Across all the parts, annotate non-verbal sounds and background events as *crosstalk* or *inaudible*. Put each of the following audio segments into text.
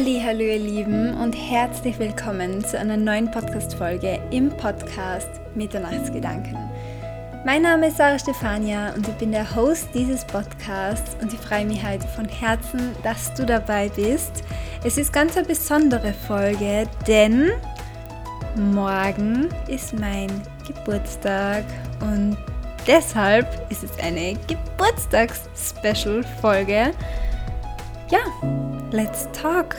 Hallo ihr Lieben und herzlich willkommen zu einer neuen Podcast-Folge im Podcast Mitternachtsgedanken. Mein Name ist Sarah Stefania und ich bin der Host dieses Podcasts und ich freue mich heute von Herzen, dass du dabei bist. Es ist ganz eine besondere Folge, denn morgen ist mein Geburtstag und deshalb ist es eine Geburtstags-Special-Folge. Ja, let's talk!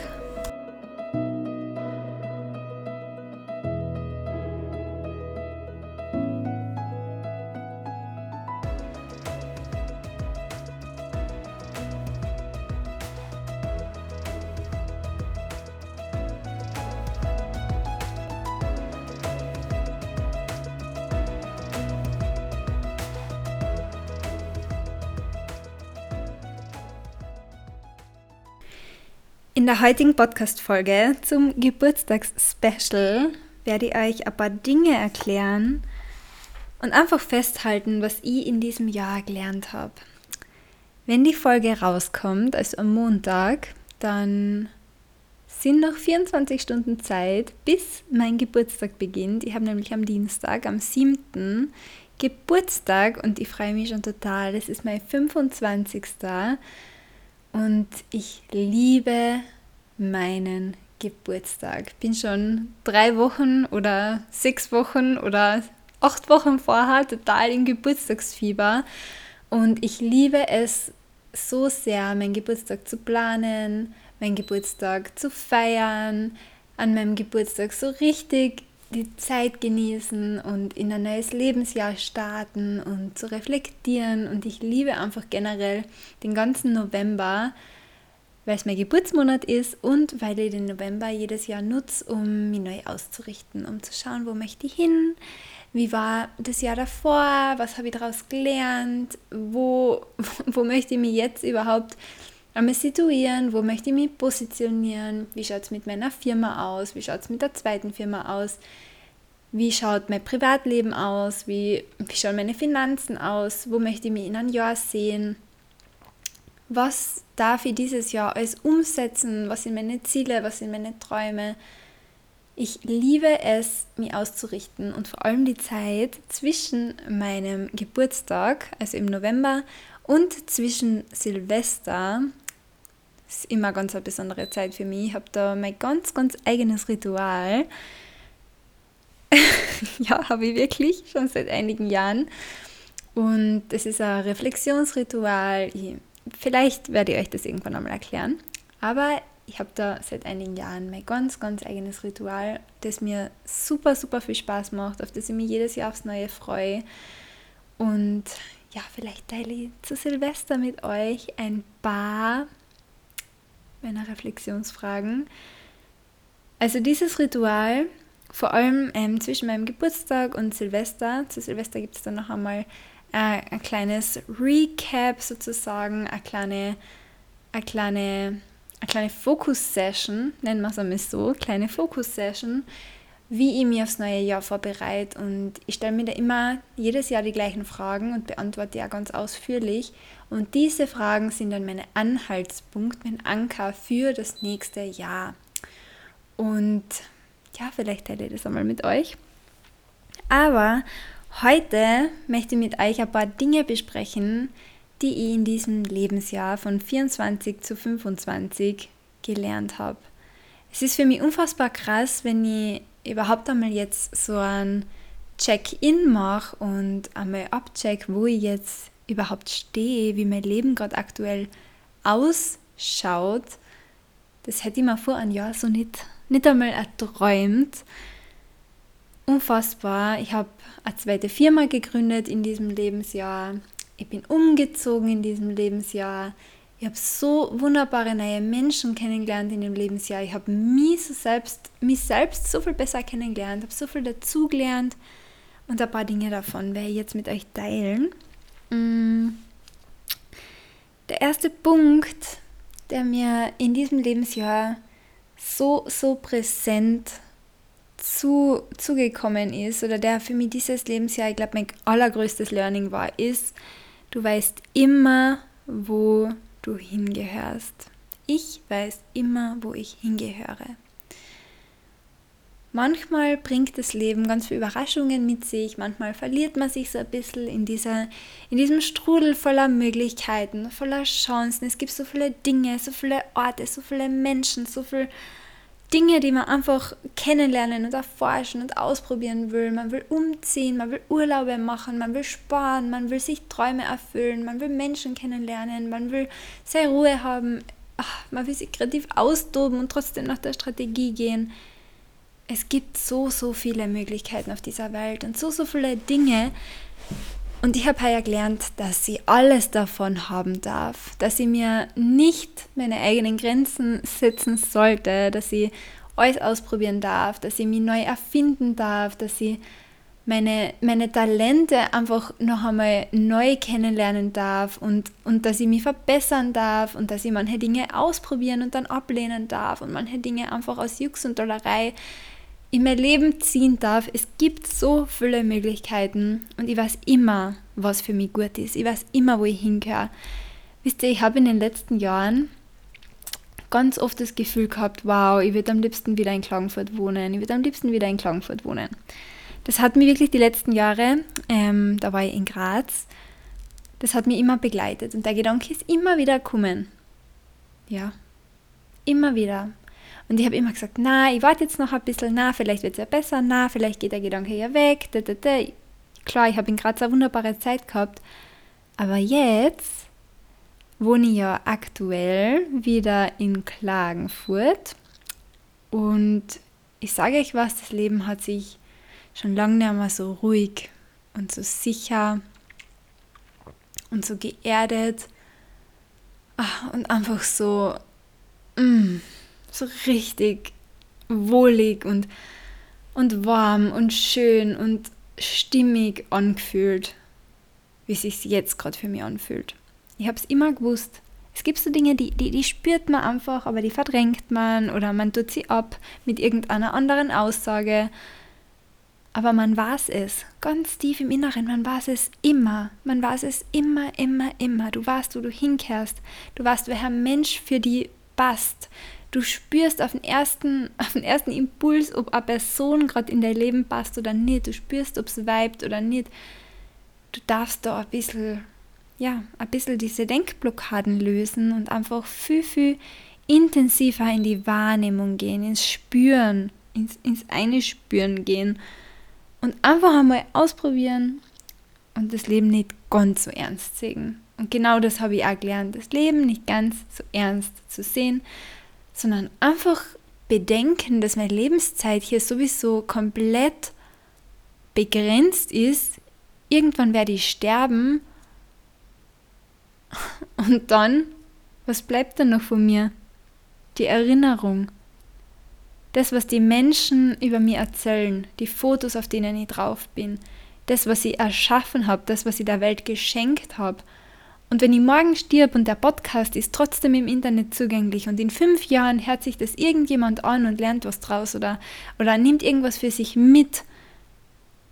Der heutigen Podcast-Folge zum Geburtstags-Special werde ich euch ein paar Dinge erklären und einfach festhalten, was ich in diesem Jahr gelernt habe. Wenn die Folge rauskommt, also am Montag, dann sind noch 24 Stunden Zeit, bis mein Geburtstag beginnt. Ich habe nämlich am Dienstag, am 7. Geburtstag und ich freue mich schon total. Das ist mein 25. Und ich liebe meinen Geburtstag. Bin schon drei Wochen oder sechs Wochen oder acht Wochen vorher total im Geburtstagsfieber. Und ich liebe es so sehr, meinen Geburtstag zu planen, meinen Geburtstag zu feiern, an meinem Geburtstag so richtig die Zeit genießen und in ein neues Lebensjahr starten und zu reflektieren. Und ich liebe einfach generell den ganzen November, weil es mein Geburtsmonat ist und weil ich den November jedes Jahr nutze, um mich neu auszurichten, um zu schauen, wo möchte ich hin, wie war das Jahr davor, was habe ich daraus gelernt, wo, *laughs* wo möchte ich mich jetzt überhaupt einmal situieren, wo möchte ich mich positionieren, wie schaut es mit meiner Firma aus, wie schaut es mit der zweiten Firma aus, wie schaut mein Privatleben aus, wie, wie schauen meine Finanzen aus, wo möchte ich mich in einem Jahr sehen, was darf ich dieses Jahr alles umsetzen, was sind meine Ziele, was sind meine Träume. Ich liebe es, mich auszurichten und vor allem die Zeit zwischen meinem Geburtstag, also im November, und zwischen Silvester, ist immer ganz eine besondere Zeit für mich. Ich habe da mein ganz, ganz eigenes Ritual. *laughs* ja, habe ich wirklich schon seit einigen Jahren. Und es ist ein Reflexionsritual. Ich, vielleicht werde ich euch das irgendwann einmal erklären. Aber ich habe da seit einigen Jahren mein ganz, ganz eigenes Ritual, das mir super, super viel Spaß macht, auf das ich mich jedes Jahr aufs Neue freue. Und ja, vielleicht teile ich zu Silvester mit euch ein paar meiner Reflexionsfragen. Also dieses Ritual, vor allem ähm, zwischen meinem Geburtstag und Silvester, zu Silvester gibt es dann noch einmal äh, ein kleines Recap sozusagen, eine kleine, eine kleine, eine kleine Focus-Session, nennen wir es einmal so, kleine Focus-Session, wie ich mich aufs neue Jahr vorbereite. Und ich stelle mir da immer jedes Jahr die gleichen Fragen und beantworte ja ganz ausführlich. Und diese Fragen sind dann meine Anhaltspunkt, mein Anker für das nächste Jahr. Und ja, vielleicht teile ich das einmal mit euch. Aber heute möchte ich mit euch ein paar Dinge besprechen, die ich in diesem Lebensjahr von 24 zu 25 gelernt habe. Es ist für mich unfassbar krass, wenn ich überhaupt einmal jetzt so ein Check-in mache und einmal abcheck, wo ich jetzt überhaupt stehe, wie mein Leben gerade aktuell ausschaut, das hätte ich mir vor einem Jahr so nicht, nicht einmal erträumt. Unfassbar. Ich habe eine zweite Firma gegründet in diesem Lebensjahr. Ich bin umgezogen in diesem Lebensjahr. Ich habe so wunderbare neue Menschen kennengelernt in dem Lebensjahr. Ich habe mich, so selbst, mich selbst so viel besser kennengelernt, habe so viel dazugelernt und ein paar Dinge davon werde ich jetzt mit euch teilen. Mm. Der erste Punkt, der mir in diesem Lebensjahr so, so präsent zu, zugekommen ist oder der für mich dieses Lebensjahr, ich glaube, mein allergrößtes Learning war, ist, du weißt immer, wo du hingehörst. Ich weiß immer, wo ich hingehöre. Manchmal bringt das Leben ganz viele Überraschungen mit sich, manchmal verliert man sich so ein bisschen in, dieser, in diesem Strudel voller Möglichkeiten, voller Chancen. Es gibt so viele Dinge, so viele Orte, so viele Menschen, so viele Dinge, die man einfach kennenlernen und erforschen und ausprobieren will. Man will umziehen, man will Urlaube machen, man will sparen, man will sich Träume erfüllen, man will Menschen kennenlernen, man will seine Ruhe haben, Ach, man will sich kreativ austoben und trotzdem nach der Strategie gehen es gibt so, so viele Möglichkeiten auf dieser Welt und so, so viele Dinge. Und ich habe ja gelernt, dass sie alles davon haben darf, dass sie mir nicht meine eigenen Grenzen setzen sollte, dass sie alles ausprobieren darf, dass sie mich neu erfinden darf, dass sie meine, meine Talente einfach noch einmal neu kennenlernen darf und, und dass ich mich verbessern darf und dass ich manche Dinge ausprobieren und dann ablehnen darf und manche Dinge einfach aus Jux und Dollerei in mein Leben ziehen darf. Es gibt so viele Möglichkeiten und ich weiß immer, was für mich gut ist. Ich weiß immer, wo ich hingehöre. Wisst ihr, ich habe in den letzten Jahren ganz oft das Gefühl gehabt, wow, ich würde am liebsten wieder in Klagenfurt wohnen. Ich würde am liebsten wieder in Klagenfurt wohnen. Das hat mich wirklich die letzten Jahre, ähm, da war ich in Graz, das hat mich immer begleitet und der Gedanke ist immer wieder gekommen. Ja, immer wieder. Und ich habe immer gesagt, na, ich warte jetzt noch ein bisschen, na, vielleicht wird es ja besser, na, vielleicht geht der Gedanke ja weg. Da, da, da. Klar, ich habe in Graz eine wunderbare Zeit gehabt. Aber jetzt wohne ich ja aktuell wieder in Klagenfurt. Und ich sage euch was, das Leben hat sich schon lange nicht mehr so ruhig und so sicher und so geerdet ah, und einfach so mm, so richtig wohlig und, und warm und schön und stimmig angefühlt, wie es sich jetzt gerade für mich anfühlt. Ich habe es immer gewusst. Es gibt so Dinge, die, die, die spürt man einfach, aber die verdrängt man oder man tut sie ab mit irgendeiner anderen Aussage. Aber man weiß es, ganz tief im Inneren, man weiß es immer. Man weiß es immer, immer, immer. Du weißt, wo du hinkehrst. Du weißt, welcher Mensch für die passt. Du spürst auf den ersten, *laughs* auf den ersten Impuls, ob eine Person gerade in dein Leben passt oder nicht. Du spürst, ob es vibet oder nicht. Du darfst da ein bisschen, ja, ein bisschen diese Denkblockaden lösen und einfach viel, viel intensiver in die Wahrnehmung gehen, ins Spüren, ins, ins Einspüren gehen und einfach einmal ausprobieren und das Leben nicht ganz so ernst sehen. Und genau das habe ich auch gelernt, das Leben nicht ganz so ernst zu sehen, sondern einfach bedenken, dass meine Lebenszeit hier sowieso komplett begrenzt ist. Irgendwann werde ich sterben *laughs* und dann, was bleibt dann noch von mir? Die Erinnerung. Das, was die Menschen über mich erzählen, die Fotos, auf denen ich drauf bin, das, was ich erschaffen habe, das, was ich der Welt geschenkt habe, und wenn ich morgen stirb und der Podcast ist trotzdem im Internet zugänglich und in fünf Jahren hört sich das irgendjemand an und lernt was draus oder, oder nimmt irgendwas für sich mit,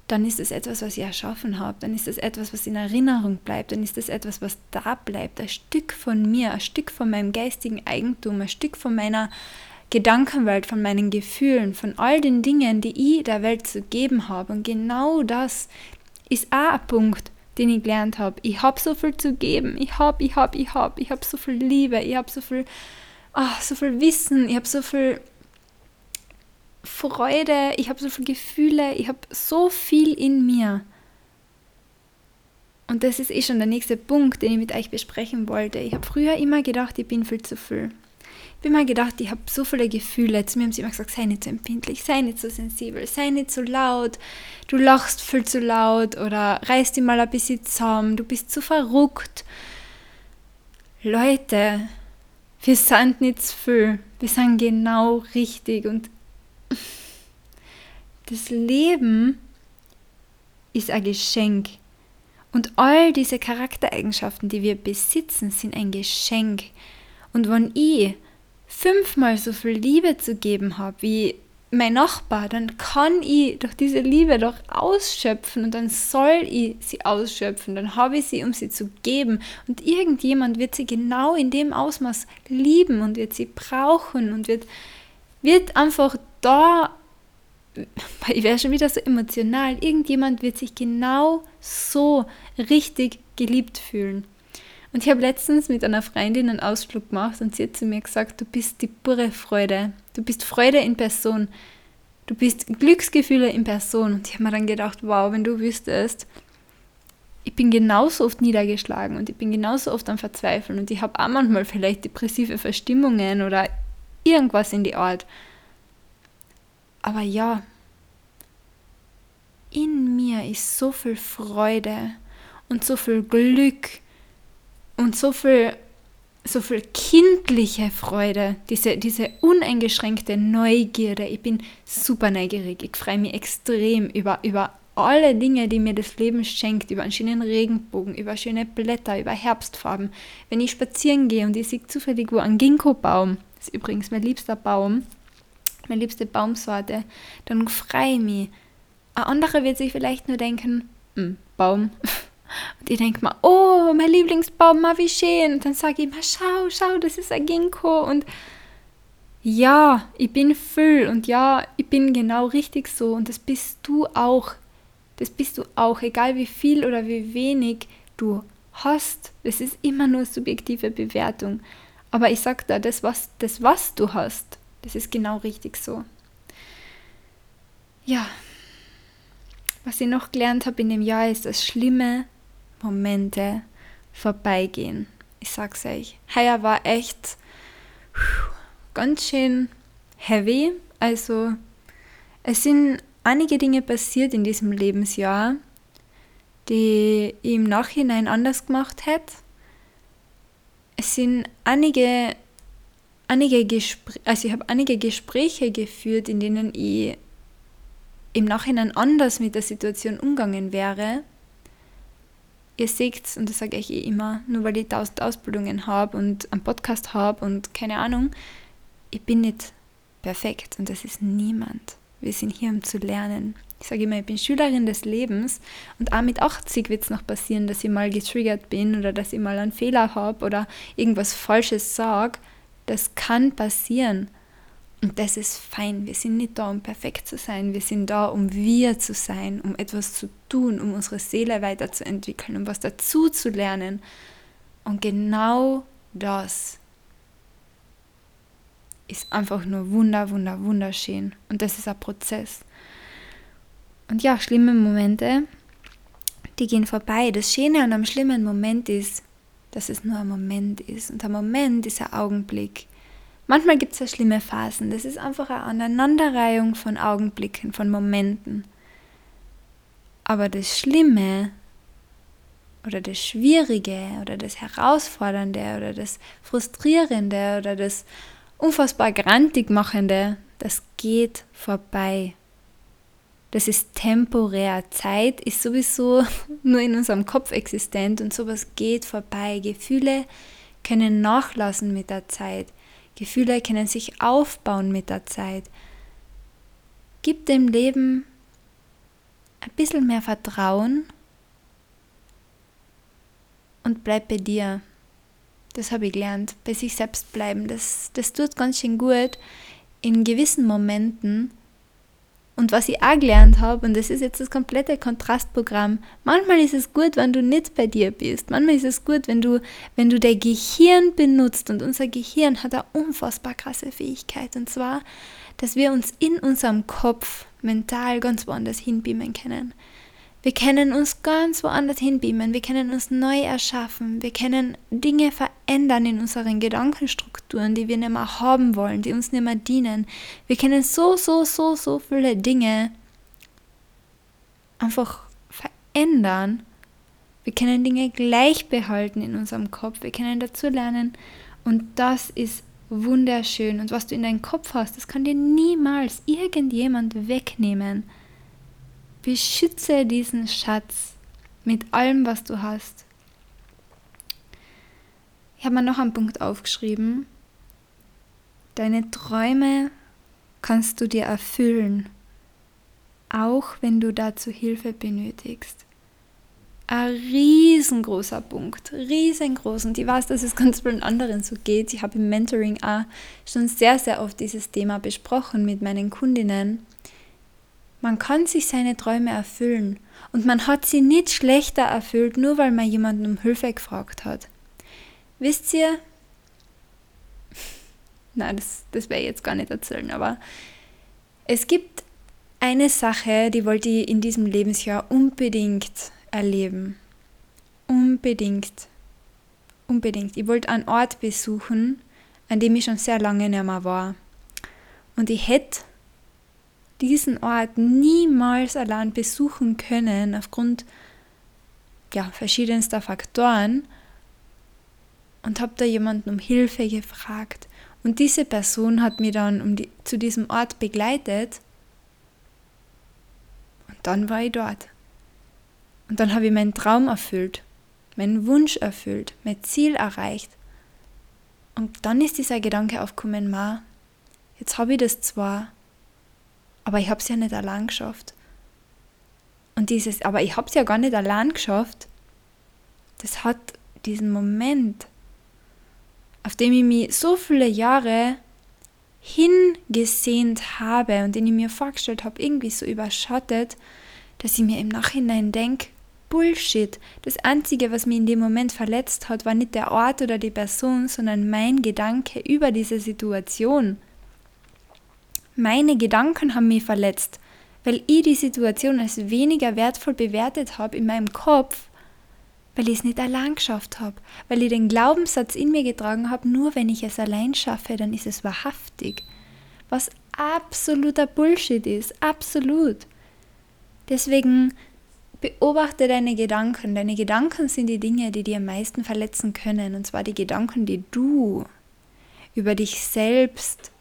dann ist es etwas, was ich erschaffen habe, dann ist es etwas, was in Erinnerung bleibt, dann ist es etwas, was da bleibt, ein Stück von mir, ein Stück von meinem geistigen Eigentum, ein Stück von meiner Gedankenwelt, von meinen Gefühlen, von all den Dingen, die ich der Welt zu geben habe. Und genau das ist auch ein Punkt, den ich gelernt habe. Ich habe so viel zu geben. Ich habe, ich habe, ich habe, ich habe so viel Liebe. Ich habe so viel, oh, so viel Wissen. Ich habe so viel Freude. Ich habe so viele Gefühle. Ich habe so viel in mir. Und das ist eh schon der nächste Punkt, den ich mit euch besprechen wollte. Ich habe früher immer gedacht, ich bin viel zu viel Habe immer gedacht, ich habe so viele Gefühle. Zu mir haben sie immer gesagt, sei nicht so empfindlich, sei nicht so sensibel, sei nicht so laut, du lachst viel zu laut oder reißt dich mal ein bisschen zusammen, du bist zu verrückt. Leute, wir sind nicht zu viel, wir sind genau richtig und das Leben ist ein Geschenk. Und all diese Charaktereigenschaften, die wir besitzen, sind ein Geschenk. Und wenn ich fünfmal so viel Liebe zu geben habe, wie mein Nachbar, dann kann ich doch diese Liebe doch ausschöpfen und dann soll ich sie ausschöpfen, dann habe ich sie, um sie zu geben. Und irgendjemand wird sie genau in dem Ausmaß lieben und wird sie brauchen und wird, wird einfach da, ich wäre schon wieder so emotional, irgendjemand wird sich genau so richtig geliebt fühlen. Und ich habe letztens mit einer Freundin einen Ausflug gemacht und sie hat zu mir gesagt, du bist die pure Freude. Du bist Freude in Person. Du bist Glücksgefühle in Person. Und ich habe mir dann gedacht, wow, wenn du wüsstest, ich bin genauso oft niedergeschlagen und ich bin genauso oft am Verzweifeln und ich habe auch manchmal vielleicht depressive Verstimmungen oder irgendwas in die Art. Aber ja, in mir ist so viel Freude und so viel Glück und so viel, so viel kindliche Freude, diese, diese uneingeschränkte Neugierde. Ich bin super neugierig. Ich freue mich extrem über, über alle Dinge, die mir das Leben schenkt, über einen schönen Regenbogen, über schöne Blätter, über Herbstfarben. Wenn ich spazieren gehe und ich sehe zufällig wo ein Ginkgo-Baum, das ist übrigens mein liebster Baum, meine liebste Baumsorte, dann freue ich mich. Ein anderer wird sich vielleicht nur denken, hm, Baum, *laughs* Und ich denke mir, oh, mein Lieblingsbaum, mal wie schön. Und dann sage ich mal, schau, schau, das ist ein Ginkgo. Und ja, ich bin Füll und ja, ich bin genau richtig so. Und das bist du auch. Das bist du auch, egal wie viel oder wie wenig du hast. Das ist immer nur subjektive Bewertung. Aber ich sage da, das was, das, was du hast, das ist genau richtig so. Ja, was ich noch gelernt habe in dem Jahr ist, das Schlimme Momente vorbeigehen. Ich sag's euch. Heuer war echt ganz schön heavy. Also es sind einige Dinge passiert in diesem Lebensjahr, die ich im Nachhinein anders gemacht hätte. Es sind einige, einige Gespräche, also ich habe einige Gespräche geführt, in denen ich im Nachhinein anders mit der Situation umgegangen wäre ihr seht, und das sage ich eh immer, nur weil ich tausend Ausbildungen habe und einen Podcast habe und keine Ahnung, ich bin nicht perfekt und das ist niemand. Wir sind hier, um zu lernen. Ich sage immer, ich bin Schülerin des Lebens und auch mit 80 wird es noch passieren, dass ich mal getriggert bin oder dass ich mal einen Fehler habe oder irgendwas Falsches sage. Das kann passieren. Und das ist fein. Wir sind nicht da, um perfekt zu sein. Wir sind da, um wir zu sein, um etwas zu tun, um unsere Seele weiterzuentwickeln, um was dazu zu lernen. Und genau das ist einfach nur wunder, wunder, wunderschön. Und das ist ein Prozess. Und ja, schlimme Momente, die gehen vorbei. Das Schöne an einem schlimmen Moment ist, dass es nur ein Moment ist. Und ein Moment ist ein Augenblick. Manchmal gibt es ja schlimme Phasen. Das ist einfach eine Aneinanderreihung von Augenblicken, von Momenten. Aber das Schlimme oder das Schwierige oder das Herausfordernde oder das Frustrierende oder das unfassbar grantig machende, das geht vorbei. Das ist temporär. Zeit ist sowieso *laughs* nur in unserem Kopf existent und sowas geht vorbei. Gefühle können nachlassen mit der Zeit. Gefühle können sich aufbauen mit der Zeit. Gib dem Leben ein bisschen mehr Vertrauen und bleib bei dir. Das habe ich gelernt. Bei sich selbst bleiben. Das, das tut ganz schön gut in gewissen Momenten und was ich auch gelernt habe, und das ist jetzt das komplette Kontrastprogramm, manchmal ist es gut, wenn du nicht bei dir bist. Manchmal ist es gut, wenn du, wenn du dein Gehirn benutzt. Und unser Gehirn hat eine unfassbar krasse Fähigkeit. Und zwar, dass wir uns in unserem Kopf mental ganz woanders hinbeamen können. Wir können uns ganz woanders hinbeamen, wir können uns neu erschaffen, wir können Dinge verändern in unseren Gedankenstrukturen, die wir nicht mehr haben wollen, die uns nicht mehr dienen. Wir können so, so, so, so viele Dinge einfach verändern. Wir können Dinge gleich behalten in unserem Kopf, wir können dazu lernen und das ist wunderschön. Und was du in deinem Kopf hast, das kann dir niemals irgendjemand wegnehmen. Beschütze diesen Schatz mit allem, was du hast. Ich habe mir noch einen Punkt aufgeschrieben. Deine Träume kannst du dir erfüllen, auch wenn du dazu Hilfe benötigst. Ein riesengroßer Punkt, riesengroß. Und ich weiß, dass es ganz vielen anderen so geht. Ich habe im Mentoring auch schon sehr, sehr oft dieses Thema besprochen mit meinen Kundinnen. Man kann sich seine Träume erfüllen und man hat sie nicht schlechter erfüllt, nur weil man jemanden um Hilfe gefragt hat. Wisst ihr, *laughs* na, das, das werde ich jetzt gar nicht erzählen, aber es gibt eine Sache, die wollte ich in diesem Lebensjahr unbedingt erleben. Unbedingt. Unbedingt. Ich wollte einen Ort besuchen, an dem ich schon sehr lange nicht mehr war. Und ich hätte diesen Ort niemals allein besuchen können aufgrund ja, verschiedenster Faktoren und habe da jemanden um Hilfe gefragt. Und diese Person hat mich dann um die, zu diesem Ort begleitet und dann war ich dort. Und dann habe ich meinen Traum erfüllt, meinen Wunsch erfüllt, mein Ziel erreicht. Und dann ist dieser Gedanke aufgekommen, ma, jetzt habe ich das zwar, aber ich habe es ja nicht allein geschafft. Und dieses, aber ich habe es ja gar nicht allein geschafft, das hat diesen Moment, auf dem ich mich so viele Jahre hingesehnt habe und den ich mir vorgestellt habe, irgendwie so überschattet, dass ich mir im Nachhinein denke, Bullshit. Das Einzige, was mich in dem Moment verletzt hat, war nicht der Ort oder die Person, sondern mein Gedanke über diese Situation. Meine Gedanken haben mich verletzt, weil ich die Situation als weniger wertvoll bewertet habe in meinem Kopf, weil ich es nicht allein geschafft habe, weil ich den Glaubenssatz in mir getragen habe, nur wenn ich es allein schaffe, dann ist es wahrhaftig. Was absoluter Bullshit ist, absolut. Deswegen Beobachte deine Gedanken. Deine Gedanken sind die Dinge, die dir am meisten verletzen können. Und zwar die Gedanken, die du über dich selbst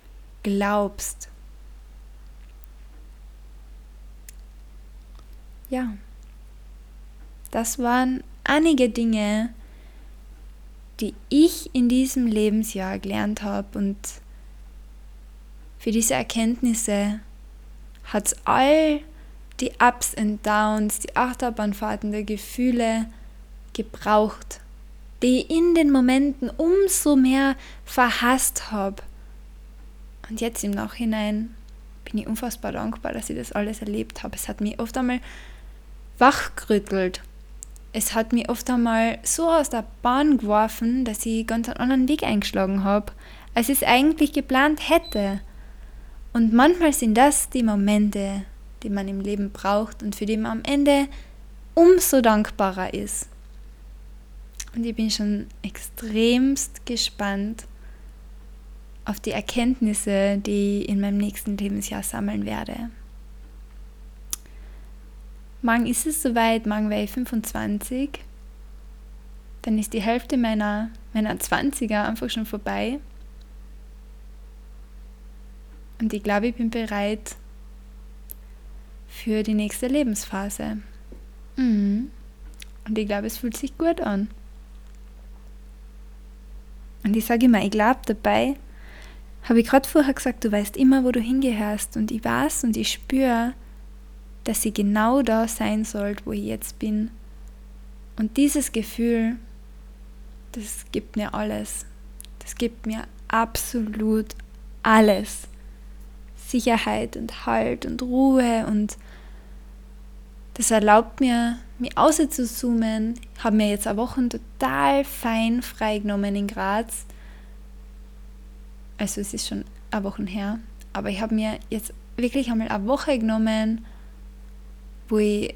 glaubst. Ja, das waren einige Dinge, die ich in diesem Lebensjahr gelernt habe. Und für diese Erkenntnisse hat es all die Ups und Downs, die Achterbahnfahrten der Gefühle gebraucht, die ich in den Momenten umso mehr verhasst habe. Und jetzt im Nachhinein bin ich unfassbar dankbar, dass ich das alles erlebt habe. Es hat mich oft einmal wachgerüttelt. Es hat mich oft einmal so aus der Bahn geworfen, dass ich ganz einen anderen Weg eingeschlagen habe, als ich es eigentlich geplant hätte. Und manchmal sind das die Momente, die man im Leben braucht und für die man am Ende umso dankbarer ist. Und ich bin schon extremst gespannt auf die Erkenntnisse, die ich in meinem nächsten Lebensjahr sammeln werde. Morgen ist es soweit, morgen wäre ich 25. Dann ist die Hälfte meiner, meiner 20er einfach schon vorbei. Und ich glaube, ich bin bereit, für die nächste Lebensphase. Mhm. Und ich glaube, es fühlt sich gut an. Und ich sage immer, ich glaube dabei, habe ich gerade vorher gesagt, du weißt immer, wo du hingehörst. Und ich weiß und ich spüre, dass sie genau da sein sollte, wo ich jetzt bin. Und dieses Gefühl, das gibt mir alles. Das gibt mir absolut alles. Sicherheit und Halt und Ruhe und das erlaubt mir, mich auszuzoomen. Ich habe mir jetzt eine Woche total fein freigenommen in Graz. Also es ist schon eine Woche her. Aber ich habe mir jetzt wirklich einmal eine Woche genommen, wo ich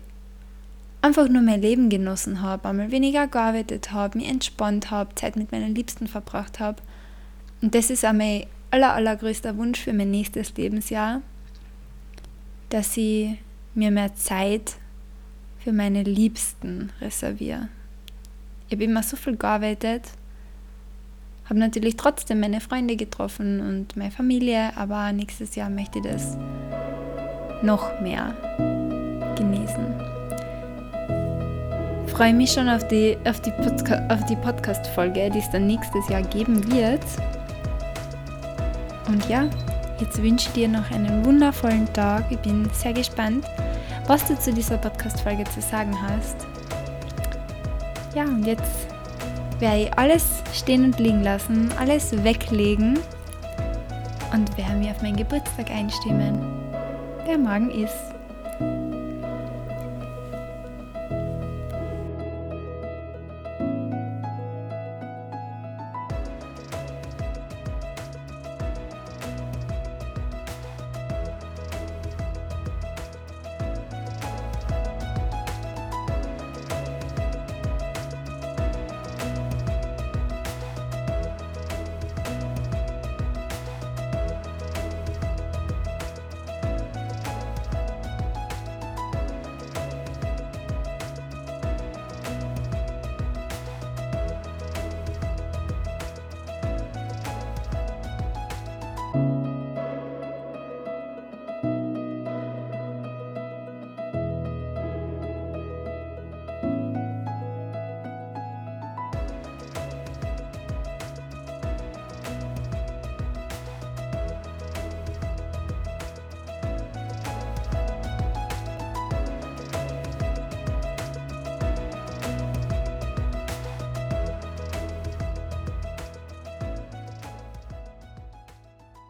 einfach nur mein Leben genossen habe, einmal weniger gearbeitet habe, mich entspannt habe, Zeit mit meinen Liebsten verbracht habe. Und das ist auch mein aller, allergrößter Wunsch für mein nächstes Lebensjahr, dass ich mir mehr Zeit für meine Liebsten reserviere. Ich habe immer so viel gearbeitet, habe natürlich trotzdem meine Freunde getroffen und meine Familie, aber nächstes Jahr möchte ich das noch mehr genießen. Ich freue mich schon auf die, auf die, Podca auf die Podcast-Folge, die es dann nächstes Jahr geben wird. Und ja, Jetzt wünsche ich dir noch einen wundervollen Tag. Ich bin sehr gespannt, was du zu dieser Podcast-Folge zu sagen hast. Ja, und jetzt werde ich alles stehen und liegen lassen, alles weglegen und werde mir auf meinen Geburtstag einstimmen, der morgen ist.